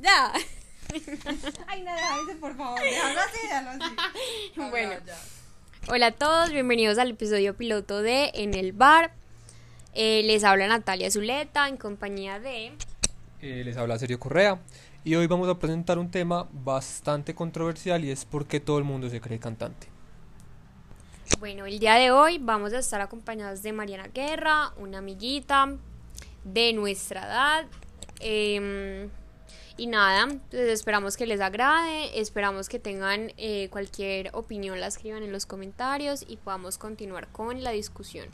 Ya. Ay, déjame por favor. Déjalo así, déjalo así. Bueno. Hola a todos, bienvenidos al episodio piloto de En el Bar. Eh, les habla Natalia Zuleta en compañía de... Eh, les habla Sergio Correa y hoy vamos a presentar un tema bastante controversial y es por qué todo el mundo se cree cantante. Bueno, el día de hoy vamos a estar acompañados de Mariana Guerra, una amiguita de nuestra edad. Em, y nada, pues esperamos que les agrade, esperamos que tengan eh, cualquier opinión, la escriban en los comentarios y podamos continuar con la discusión.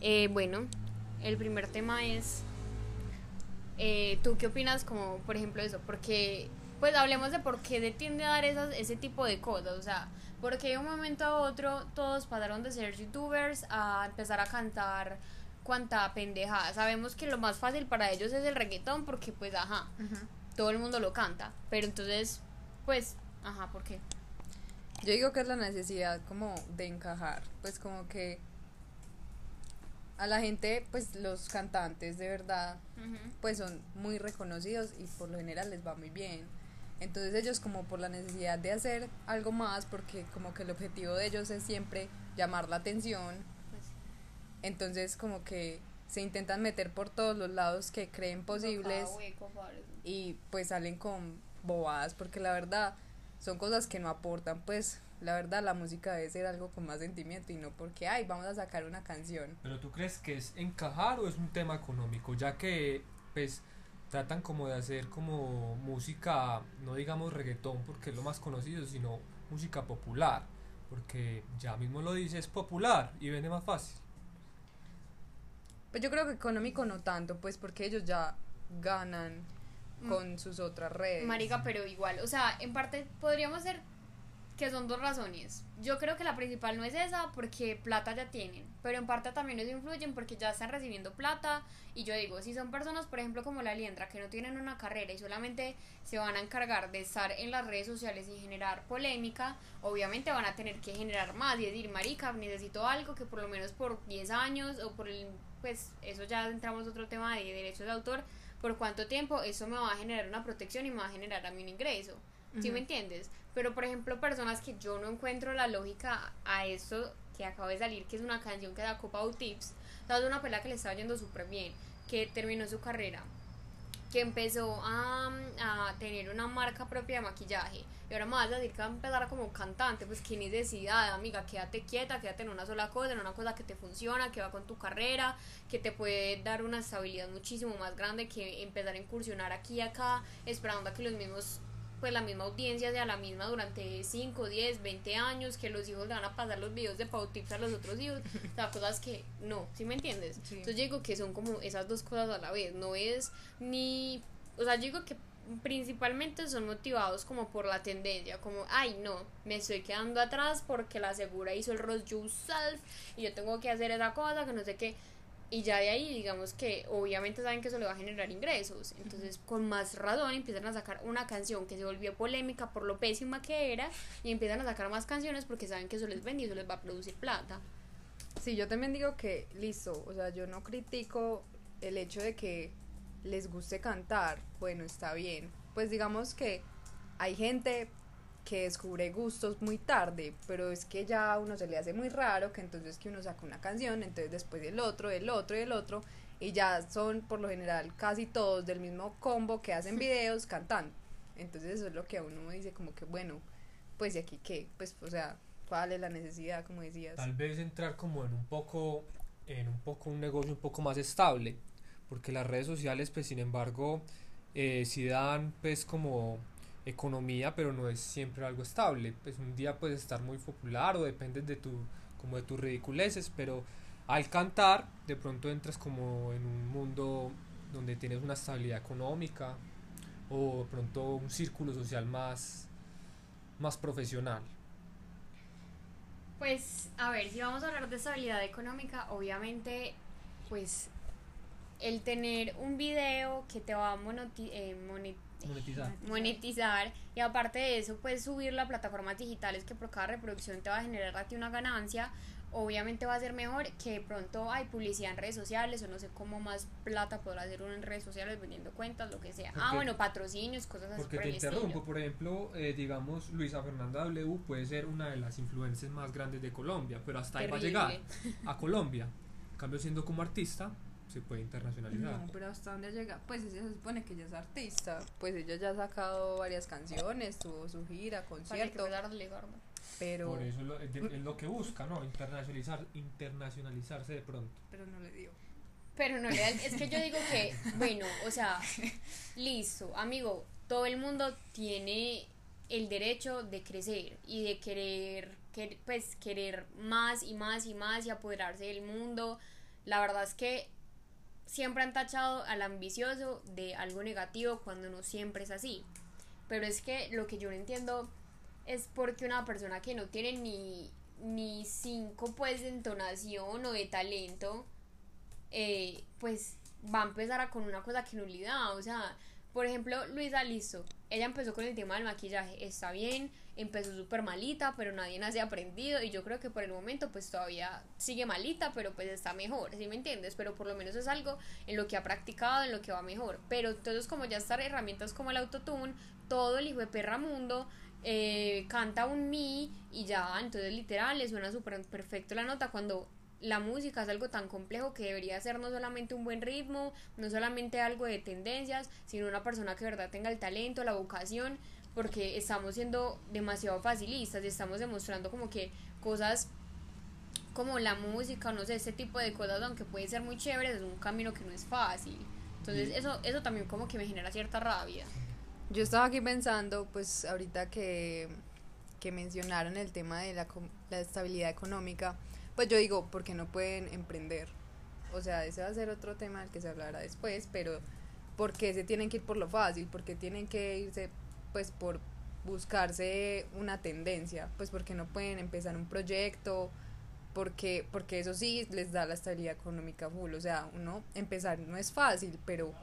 Eh, bueno, el primer tema es, eh, ¿tú qué opinas como, por ejemplo, eso? Porque, pues hablemos de por qué tiende a dar esas, ese tipo de cosas, o sea, porque de un momento a otro todos pasaron de ser youtubers a empezar a cantar cuanta pendejada. Sabemos que lo más fácil para ellos es el reggaetón porque pues ajá, todo el mundo lo canta, pero entonces pues ajá, ¿por qué? Yo digo que es la necesidad como de encajar, pues como que a la gente, pues los cantantes de verdad, pues son muy reconocidos y por lo general les va muy bien. Entonces ellos como por la necesidad de hacer algo más, porque como que el objetivo de ellos es siempre llamar la atención, pues entonces como que se intentan meter por todos los lados que creen posibles y pues salen con bobadas, porque la verdad son cosas que no aportan, pues la verdad la música debe ser algo con más sentimiento y no porque, ay, vamos a sacar una canción. Pero tú crees que es encajar o es un tema económico, ya que pues tratan como de hacer como música, no digamos reggaetón porque es lo más conocido, sino música popular, porque ya mismo lo dice, es popular y vende más fácil. Pues yo creo que económico no tanto, pues porque ellos ya ganan mm. con sus otras redes. Marica, pero igual, o sea, en parte podríamos ser que son dos razones. Yo creo que la principal no es esa porque plata ya tienen, pero en parte también eso influyen porque ya están recibiendo plata y yo digo, si son personas, por ejemplo, como la Liendra, que no tienen una carrera y solamente se van a encargar de estar en las redes sociales y generar polémica, obviamente van a tener que generar más y decir, marica, necesito algo que por lo menos por 10 años o por el, pues eso ya entramos a otro tema de derechos de autor, por cuánto tiempo eso me va a generar una protección y me va a generar a mí un ingreso. ¿Sí me entiendes? Pero, por ejemplo, personas que yo no encuentro la lógica a esto que acaba de salir, que es una canción que da Copa Tips, es una pelada que le estaba yendo súper bien, que terminó su carrera, que empezó a, a, tener una marca propia de maquillaje. Y ahora me vas a decir que va a empezar como cantante, pues qué necesidad, amiga, quédate quieta, quédate en una sola cosa, en una cosa que te funciona, que va con tu carrera, que te puede dar una estabilidad muchísimo más grande que empezar a incursionar aquí y acá, esperando a que los mismos pues la misma audiencia sea la misma durante 5, 10, 20 años, que los hijos le van a pasar los videos de Pautips a los otros hijos, o sea, cosas que no, ¿sí me entiendes? Entonces digo que son como esas dos cosas a la vez, no es ni, o sea, digo que principalmente son motivados como por la tendencia, como, ay no, me estoy quedando atrás porque la segura hizo el Rose Yourself y yo tengo que hacer esa cosa, que no sé qué, y ya de ahí digamos que obviamente saben que eso le va a generar ingresos. Entonces con más razón empiezan a sacar una canción que se volvió polémica por lo pésima que era y empiezan a sacar más canciones porque saben que eso les vende y eso les va a producir plata. Sí yo también digo que listo o sea yo no critico el hecho de que les guste cantar. Bueno está bien. Pues digamos que hay gente que descubre gustos muy tarde, pero es que ya a uno se le hace muy raro que entonces que uno saca una canción, entonces después el otro, el otro y el otro, y ya son por lo general casi todos del mismo combo que hacen videos cantando. Entonces eso es lo que a uno dice como que bueno, pues y aquí qué, pues o sea, cuál es la necesidad, como decías. Tal vez entrar como en un poco en un poco un negocio un poco más estable, porque las redes sociales pues sin embargo eh, si dan pues como economía, pero no es siempre algo estable. Pues un día puedes estar muy popular o dependes de tu como de tus ridiculeces, pero al cantar de pronto entras como en un mundo donde tienes una estabilidad económica o de pronto un círculo social más más profesional. Pues a ver, si vamos a hablar de estabilidad económica, obviamente pues el tener un video que te va a eh, monetizar. monetizar y aparte de eso pues subir a plataformas digitales que por cada reproducción te va a generar a ti una ganancia obviamente va a ser mejor que pronto hay publicidad en redes sociales o no sé cómo más plata podrá hacer uno en redes sociales vendiendo cuentas, lo que sea. ah, bueno, patrocinios, cosas así. Porque te interrumpo, por ejemplo, eh, digamos, Luisa Fernanda W puede ser una de las influencers más grandes de Colombia, pero hasta ahí va a llegar a Colombia. En cambio, siendo como artista, se puede internacionalizar. No, pero hasta dónde llega, pues ella se supone que ella es artista, pues ella ya ha sacado varias canciones, tuvo su gira, concierto. Pero por eso es lo, que busca, ¿no? Internacionalizar, internacionalizarse de pronto. Pero no le dio. Pero no le da, es que yo digo que, bueno, o sea, listo, amigo, todo el mundo tiene el derecho de crecer y de querer, pues, querer más y más y más y apoderarse del mundo. La verdad es que siempre han tachado al ambicioso de algo negativo cuando no siempre es así. Pero es que lo que yo no entiendo es porque una persona que no tiene ni, ni cinco pues de entonación o de talento, eh, pues va a empezar con una cosa que no le da. O sea, por ejemplo, Luisa Listo, ella empezó con el tema del maquillaje, está bien, empezó súper malita, pero nadie nace aprendido y yo creo que por el momento pues todavía sigue malita, pero pues está mejor, ¿sí me entiendes? Pero por lo menos es algo en lo que ha practicado, en lo que va mejor. Pero entonces como ya están herramientas como el autotune, todo el hijo de perra mundo eh, canta un mi y ya, entonces literal le suena súper perfecto la nota cuando la música es algo tan complejo que debería ser no solamente un buen ritmo, no solamente algo de tendencias, sino una persona que verdad tenga el talento, la vocación, porque estamos siendo demasiado facilistas y estamos demostrando como que cosas como la música, no sé, ese tipo de cosas, aunque puede ser muy chévere, es un camino que no es fácil. Entonces eso, eso también como que me genera cierta rabia. Yo estaba aquí pensando, pues ahorita que, que mencionaron el tema de la, la estabilidad económica, pues yo digo, ¿por qué no pueden emprender? O sea, ese va a ser otro tema del que se hablará después, pero ¿por qué se tienen que ir por lo fácil? ¿Por qué tienen que irse pues por buscarse una tendencia? Pues porque no pueden empezar un proyecto, porque, porque eso sí les da la estabilidad económica full. O sea, uno empezar no es fácil, pero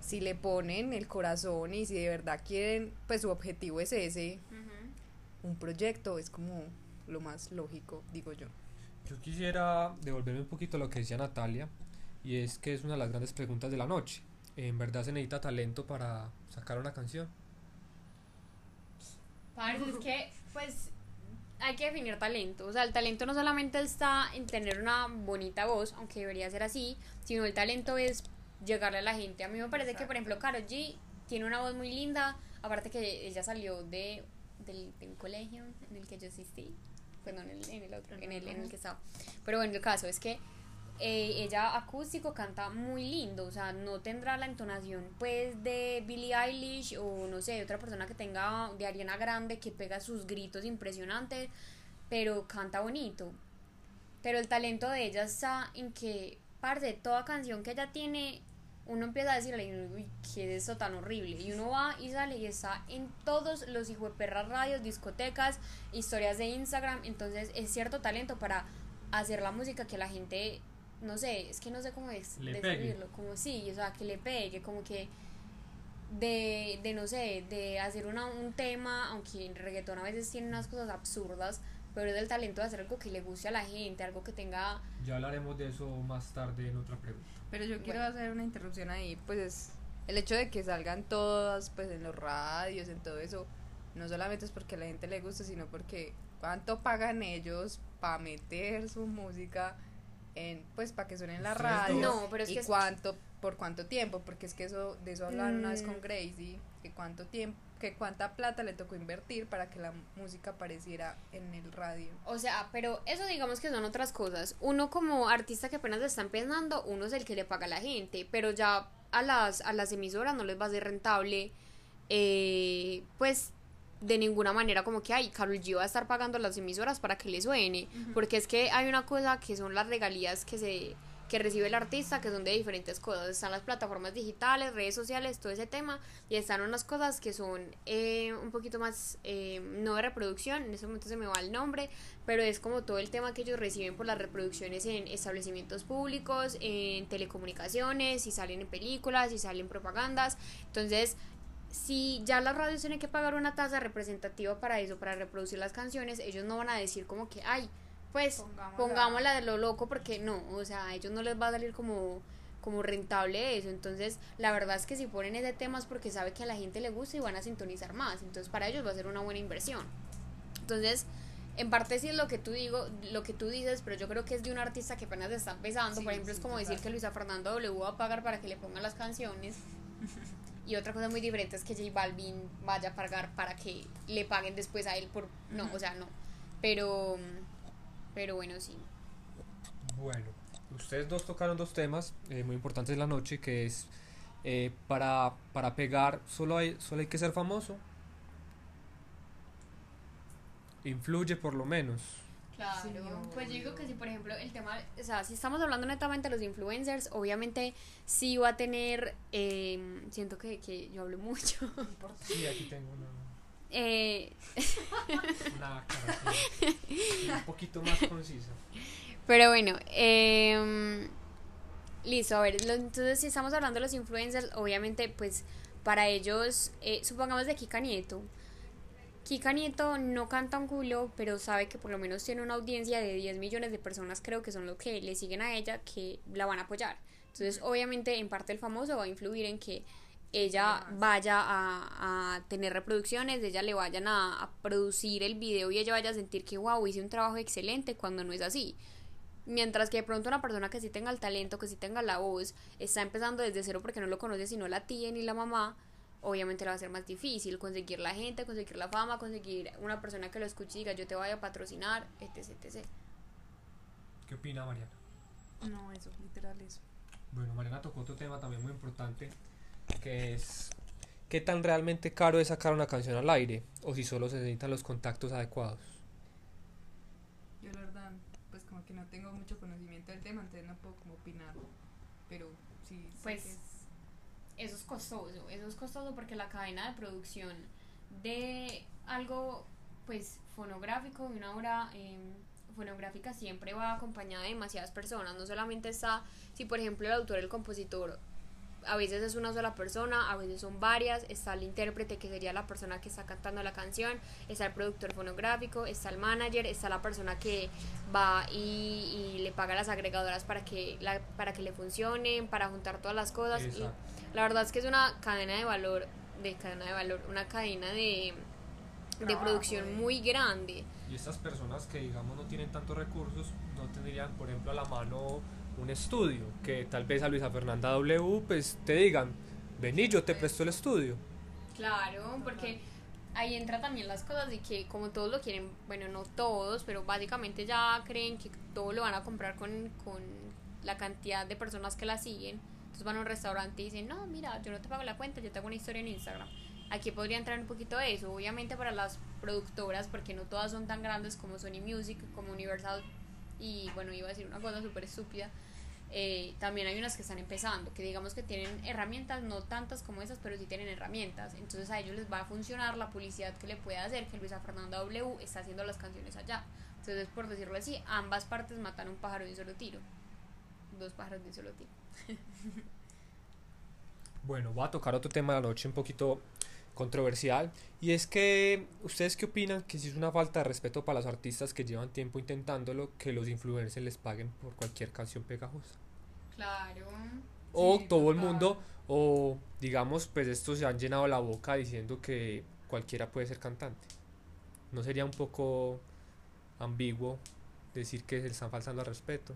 si le ponen el corazón y si de verdad quieren, pues su objetivo es ese, un proyecto es como lo más lógico, digo yo. Yo quisiera devolverme un poquito a lo que decía Natalia, y es que es una de las grandes preguntas de la noche. ¿En verdad se necesita talento para sacar una canción? Parece es que, pues, hay que definir talento. O sea, el talento no solamente está en tener una bonita voz, aunque debería ser así, sino el talento es llegarle a la gente. A mí me parece que, por ejemplo, Karol G tiene una voz muy linda, aparte que ella salió de, del, del colegio en el que yo asistí perdón, en el, en el otro, en el, en el que estaba. Pero bueno, el caso es que eh, ella acústico canta muy lindo, o sea, no tendrá la entonación pues de Billie Eilish o no sé, otra persona que tenga de Ariana Grande que pega sus gritos impresionantes, pero canta bonito. Pero el talento de ella está en que, parte de toda canción que ella tiene, uno empieza a decirle, uy, ¿qué es eso tan horrible? Y uno va y sale y está en todos los hijos de perras radios, discotecas, historias de Instagram. Entonces es cierto talento para hacer la música que la gente, no sé, es que no sé cómo es describirlo, como sí, o sea, que le pegue, como que de, de no sé, de hacer una, un tema, aunque en reggaetón a veces tiene unas cosas absurdas, pero es el talento de hacer algo que le guste a la gente, algo que tenga... Ya hablaremos de eso más tarde en otra pregunta. Pero yo quiero hacer una interrupción ahí, pues es el hecho de que salgan todas, pues en los radios, en todo eso, no solamente es porque a la gente le gusta, sino porque cuánto pagan ellos para meter su música en, pues para que suene en la radio. No, pero es y cuánto, por cuánto tiempo, porque es que eso, de eso hablaron una vez con mm. Gracie, que cuánto tiempo que cuánta plata le tocó invertir para que la música apareciera en el radio. O sea, pero eso digamos que son otras cosas. Uno como artista que apenas está empezando, uno es el que le paga a la gente, pero ya a las, a las emisoras no les va a ser rentable, eh, pues de ninguna manera como que, ay, Carol G va a estar pagando a las emisoras para que le suene, porque es que hay una cosa que son las regalías que se que recibe el artista, que son de diferentes cosas. Están las plataformas digitales, redes sociales, todo ese tema, y están unas cosas que son eh, un poquito más, eh, no de reproducción, en ese momento se me va el nombre, pero es como todo el tema que ellos reciben por las reproducciones en establecimientos públicos, en telecomunicaciones, si salen en películas, si salen propagandas. Entonces, si ya las radios tienen que pagar una tasa representativa para eso, para reproducir las canciones, ellos no van a decir como que, ay, pues pongámosla. de lo loco porque no, o sea, a ellos no les va a salir como como rentable eso. Entonces, la verdad es que si ponen ese tema es porque sabe que a la gente le gusta y van a sintonizar más. Entonces, para ellos va a ser una buena inversión. Entonces, en parte sí es lo que tú digo, lo que tú dices, pero yo creo que es de un artista que apenas está empezando. Por ejemplo, es como decir que Luisa Fernando W va a pagar para que le pongan las canciones. Y otra cosa muy diferente es que J Balvin vaya a pagar para que le paguen después a él por... No, o sea, no. Pero... Pero bueno, sí. Bueno, ustedes dos tocaron dos temas eh, muy importantes en la noche, que es eh, para, para pegar solo hay, solo hay que ser famoso. Influye por lo menos. Claro, pues yo digo que si por ejemplo el tema, o sea, si estamos hablando netamente de los influencers, obviamente sí va a tener, eh, siento que, que yo hablo mucho. Sí, aquí tengo una... Eh. una un poquito más concisa. Pero bueno, eh, listo, a ver, entonces si estamos hablando de los influencers, obviamente pues para ellos, eh, supongamos de Kika Nieto, Kika Nieto no canta un culo, pero sabe que por lo menos tiene una audiencia de 10 millones de personas, creo que son los que le siguen a ella, que la van a apoyar. Entonces, obviamente, en parte el famoso va a influir en que ella vaya a, tener reproducciones, ella le vayan a, a, producir el video y ella vaya a sentir que, wow, hice un trabajo excelente cuando no es así. Mientras que de pronto una persona que sí tenga el talento, que sí tenga la voz, está empezando desde cero porque no lo conoce sino la tía ni la mamá, obviamente le va a ser más difícil conseguir la gente, conseguir la fama, conseguir una persona que lo escuche y diga yo te voy a patrocinar, etc, etc. ¿Qué opina Mariana? No, eso, literal eso. Bueno, Mariana tocó otro tema también muy importante, que es qué tan realmente caro es sacar una canción al aire, o si solo se necesitan los contactos adecuados. Yo la verdad, pues como que no tengo mucho conocimiento del tema, entonces no puedo como opinar, pero sí. Pues eso es costoso, eso es costoso porque la cadena de producción de algo pues fonográfico, de una obra em, fonográfica siempre va acompañada de demasiadas personas, no solamente está, si por ejemplo el autor, el compositor, a veces es una sola persona, a veces son varias, está el intérprete que sería la persona que está cantando la canción, está el productor fonográfico, está el manager, está la persona que va y, le paga a las agregadoras para que, la, para que le funcionen, para juntar todas las cosas. La verdad es que es una cadena de valor, de cadena de valor, una cadena de, de producción eh. muy grande. Y estas personas que digamos no tienen tantos recursos, no tendrían, por ejemplo, a la mano un estudio, que tal vez a Luisa Fernanda W pues te digan, vení, yo te presto el estudio. Claro, porque ahí entra también las cosas de que como todos lo quieren, bueno, no todos, pero básicamente ya creen que todo lo van a comprar con, con la cantidad de personas que la siguen entonces van a un restaurante y dicen, no, mira, yo no te pago la cuenta, yo te hago una historia en Instagram. Aquí podría entrar un poquito de eso, obviamente para las productoras, porque no todas son tan grandes como Sony Music, como Universal, y bueno, iba a decir una cosa súper estúpida. Eh, también hay unas que están empezando, que digamos que tienen herramientas, no tantas como esas, pero sí tienen herramientas. Entonces a ellos les va a funcionar la publicidad que le puede hacer que Luisa Fernanda W está haciendo las canciones allá. Entonces, por decirlo así, ambas partes matan un pájaro de un solo tiro. Dos pájaros de un solo tiro. bueno, voy a tocar otro tema de la noche un poquito controversial y es que ustedes qué opinan que si es una falta de respeto para los artistas que llevan tiempo intentándolo que los influencers les paguen por cualquier canción pegajosa claro. O todo el mundo o digamos pues estos se han llenado la boca diciendo que cualquiera puede ser cantante. No sería un poco ambiguo decir que se les están faltando al respeto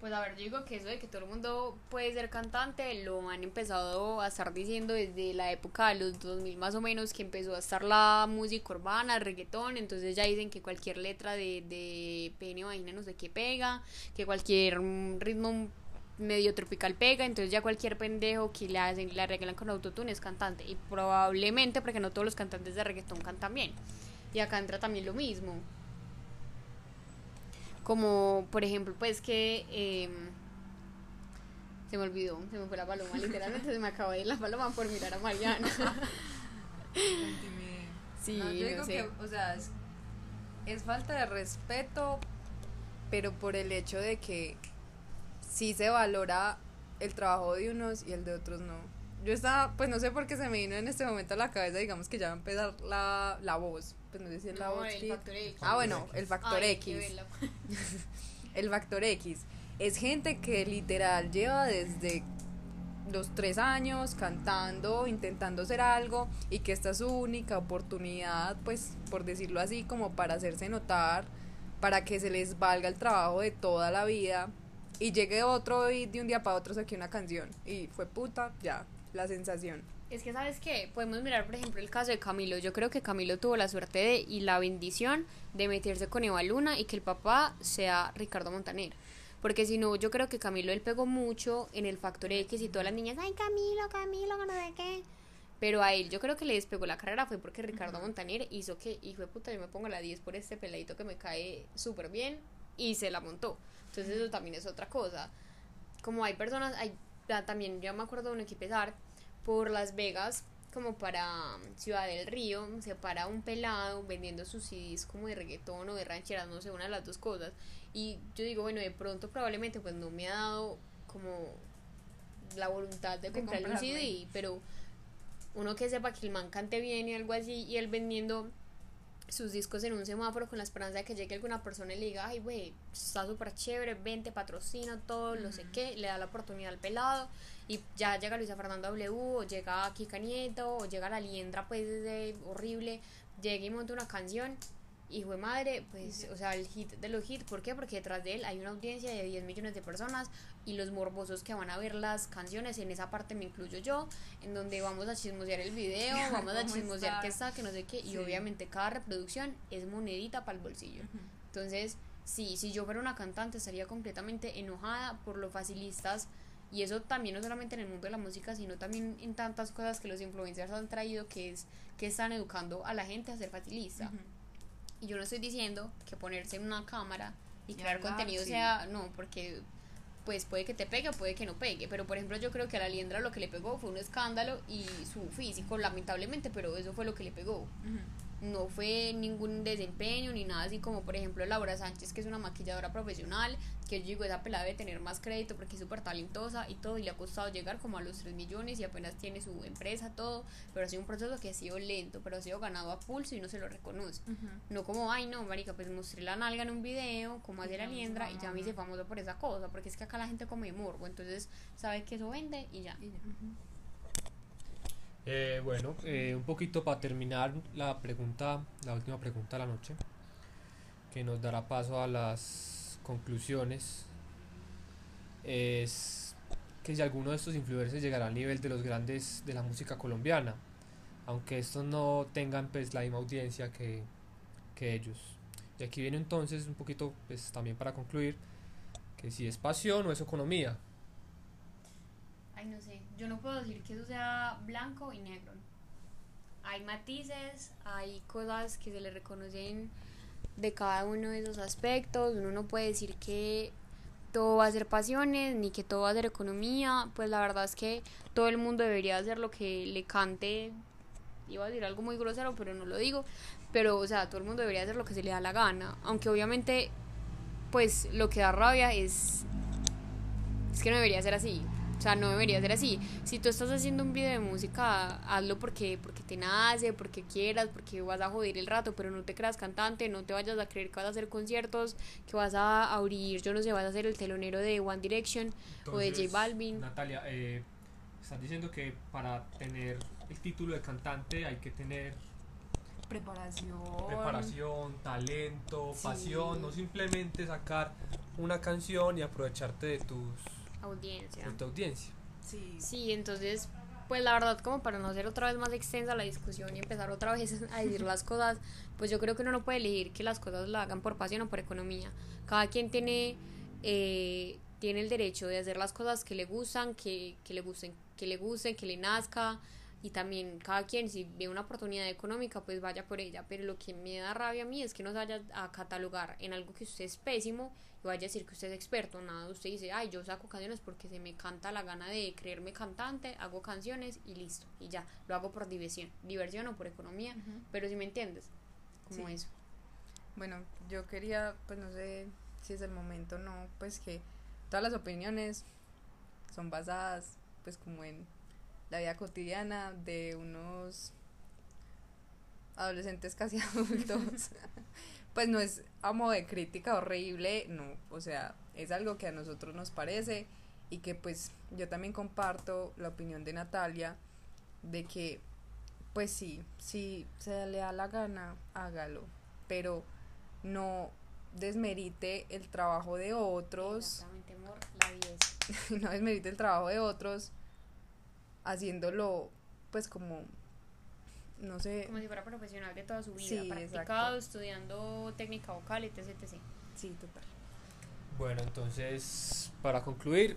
pues a ver, yo digo que eso de que todo el mundo puede ser cantante lo han empezado a estar diciendo desde la época de los 2000 más o menos, que empezó a estar la música urbana, el reggaetón, entonces ya dicen que cualquier letra de, de pene vagina no sé qué pega, que cualquier ritmo medio tropical pega, entonces ya cualquier pendejo que hacen, le arreglan con autotune es cantante, y probablemente porque no todos los cantantes de reggaetón cantan bien, y acá entra también lo mismo como, por ejemplo, pues que... Eh, se me olvidó, se me fue la paloma, literalmente se me acabó de ir la paloma por mirar a Mariana. sí, yo digo que, o sea, es, es, falta de respeto, pero por el hecho de que sí se valora el trabajo de unos y el de otros no. yo estaba, pues no sé por qué se me vino en este momento a la cabeza, digamos que ya va a empezar la, la voz. Pues no sé si es la voz. El factor X. Ah, bueno, el factor X. el factor X. Es gente que literal lleva desde los tres años cantando, intentando hacer algo y que esta es su única oportunidad, pues por decirlo así, como para hacerse notar, para que se les valga el trabajo de toda la vida y llegue otro y de un día para otro saque una canción y fue puta, ya, la sensación. Es que, ¿sabes qué? Podemos mirar, por ejemplo, el caso de Camilo. Yo creo que Camilo tuvo la suerte de, y la bendición de meterse con Eva Luna y que el papá sea Ricardo Montaner. Porque si no, yo creo que Camilo él pegó mucho en el Factor X y todas las niñas, ay, Camilo, Camilo, no sé qué. Pero a él yo creo que le despegó la carrera fue porque Ricardo Montaner hizo que, hijo de puta, yo me pongo la 10 por este peladito que me cae súper bien y se la montó. Entonces eso también es otra cosa. Como hay personas, hay también, yo me acuerdo de uno que empezar por Las Vegas, como para um, Ciudad del Río, se para un pelado vendiendo sus CDs como de reggaetón o de rancheras, no sé, una de las dos cosas. Y yo digo, bueno, de pronto probablemente pues no me ha dado como la voluntad de, comprar un CD, pero uno que sepa que el man cante bien y algo así, y él vendiendo sus discos en un semáforo con la esperanza de que llegue alguna persona y le diga, ay, güey, está súper chévere, vente, patrocina todo, no sé qué, le da la oportunidad al pelado y ya llega Luisa Fernanda W, o llega Kika Nieto, o llega la liendra, pues, de horrible, llega y monta una canción y fue madre, pues, o sea, el hit de los hits, ¿por qué? Porque detrás de él hay una audiencia de 10 millones de personas y los morbosos que van a ver las canciones, en esa parte me incluyo yo, en donde vamos a chismosear el video, vamos a chismosear qué está, que no sé qué, y obviamente cada reproducción es monedita para el bolsillo. Entonces, sí, si yo fuera una cantante estaría completamente enojada por lo facilistas y eso también no solamente en el mundo de la música, sino también en tantas cosas que los influencers han traído, que es que están educando a la gente a ser facilista. Y yo no estoy diciendo que ponerse en una cámara y, crear contenido sea, no, porque pues puede que te pegue o puede que no pegue. Pero por ejemplo yo creo que a la liendra lo que le pegó fue un escándalo y su físico, lamentablemente, pero eso fue lo que le pegó no fue ningún desempeño ni nada así como por ejemplo Laura Sánchez que es una maquilladora profesional que yo digo esa pelada debe tener más crédito porque es súper talentosa y todo y le ha costado llegar como a los 3 millones y apenas tiene su empresa todo pero ha sido un proceso que ha sido lento pero ha sido ganado a pulso y no se lo reconoce. No como ay no marica pues mostré la nalga en un video como hacer la liendra y ya me hice famoso por esa cosa porque es que acá la gente come morbo entonces sabe que eso vende y ya, eh, bueno, eh, un poquito para terminar la pregunta, la última pregunta de la noche, que nos dará paso a las conclusiones, es que si alguno de estos influencers llegará al nivel de los grandes de la música colombiana, aunque estos no tengan pues la misma audiencia que, que ellos. Y aquí viene entonces un poquito pues también para concluir que si es pasión o es economía, ay, no sé, yo no puedo decir que eso sea blanco y negro. Hay matices, hay cosas que se le reconocen de cada uno de esos aspectos. Uno no puede decir que todo va a ser pasiones ni que todo va a ser economía. Pues la verdad es que todo el mundo debería hacer lo que le cante. Iba a decir algo muy grosero, pero no lo digo. Pero, o sea, todo el mundo debería hacer lo que se le da la gana. Aunque obviamente, pues lo que da rabia es. Es que no debería ser así. O sea, no debería ser así. Si tú estás haciendo un video de música, hazlo porque, porque te nace, porque quieras, porque vas a joder el rato, pero no te creas cantante, no te vayas a creer que vas a hacer conciertos, que vas a abrir, yo no sé, vas a ser el telonero de One Direction o de J Balvin. Natalia, eh, estás diciendo que para tener el título de cantante hay que tener preparación, preparación, talento, pasión, no simplemente sacar una canción y aprovecharte de tus audiencia. tu audiencia. Sí. Sí, entonces, pues la verdad, como para no hacer otra vez más extensa la discusión y empezar otra vez a decir las cosas, pues yo creo que uno no puede elegir que las cosas la hagan por pasión o por economía. Cada quien tiene, eh, tiene el derecho de hacer las cosas que le gustan, que, que le gusten, que le gusten, que le nazca y también cada quien si ve una oportunidad económica pues vaya por ella. Pero lo que me da rabia a mí es que no se vaya a catalogar en algo que usted es pésimo y vaya a decir que usted es experto. Nada usted dice ay yo saco canciones porque se me canta la gana de creerme cantante hago canciones y listo y ya lo hago por diversión diversión o por economía pero si me entiendes como eso. Bueno yo quería pues no sé si es el momento no pues que todas las opiniones son basadas pues como en la vida cotidiana de unos adolescentes casi adultos, pues no es a modo de crítica horrible, no, o sea, es algo que a nosotros nos parece y que pues yo también comparto la opinión de Natalia de que pues sí, si se le da la gana, hágalo, pero no desmerite el trabajo de otros. no desmerite el trabajo de otros haciéndolo pues como no sé. Como si fuera profesional de toda su vida, practicado, estudiando técnica vocal, etc, etc. Sí, total. Bueno, entonces, para concluir,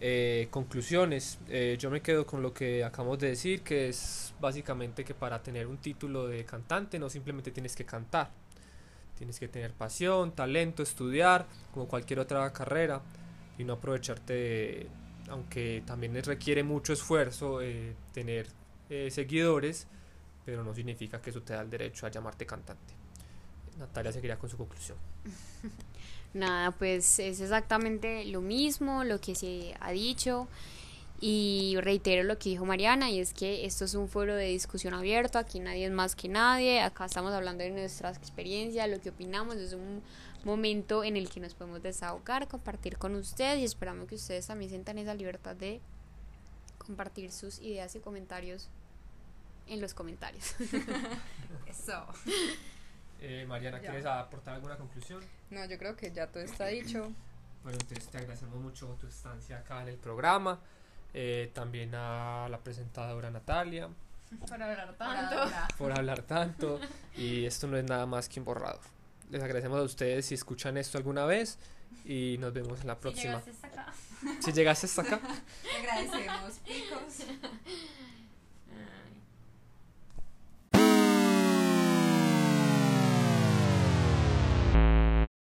eh, conclusiones, eh, yo me quedo con lo que acabamos de decir, que es básicamente que para tener un título de cantante no simplemente tienes que cantar, tienes que tener pasión, talento, estudiar, como cualquier otra carrera, y no aprovecharte, aunque también requiere mucho esfuerzo eh, tener seguidores, pero no significa que eso te da el derecho a llamarte cantante. Natalia seguirá con su conclusión. Nada, pues es exactamente lo mismo, lo que se ha dicho. Y reitero lo que dijo Mariana, y es que esto es un foro de discusión abierto, aquí nadie es más que nadie, acá estamos hablando de nuestras experiencias, lo que opinamos, es un momento en el que nos podemos desahogar, compartir con ustedes y esperamos que ustedes también sientan esa libertad de compartir sus ideas y comentarios en los comentarios. Eso. Eh, Mariana, ¿quieres aportar alguna conclusión? No, yo creo que ya todo está dicho. Bueno, entonces te agradecemos mucho tu estancia acá en el programa. Eh, también a la presentadora Natalia. Por hablar tanto. Por hablar tanto. Y esto no es nada más que un borrador. Les agradecemos a ustedes si escuchan esto alguna vez y nos vemos en la próxima. Si llegaste hasta acá. Si llegaste hasta acá. agradecemos, picos.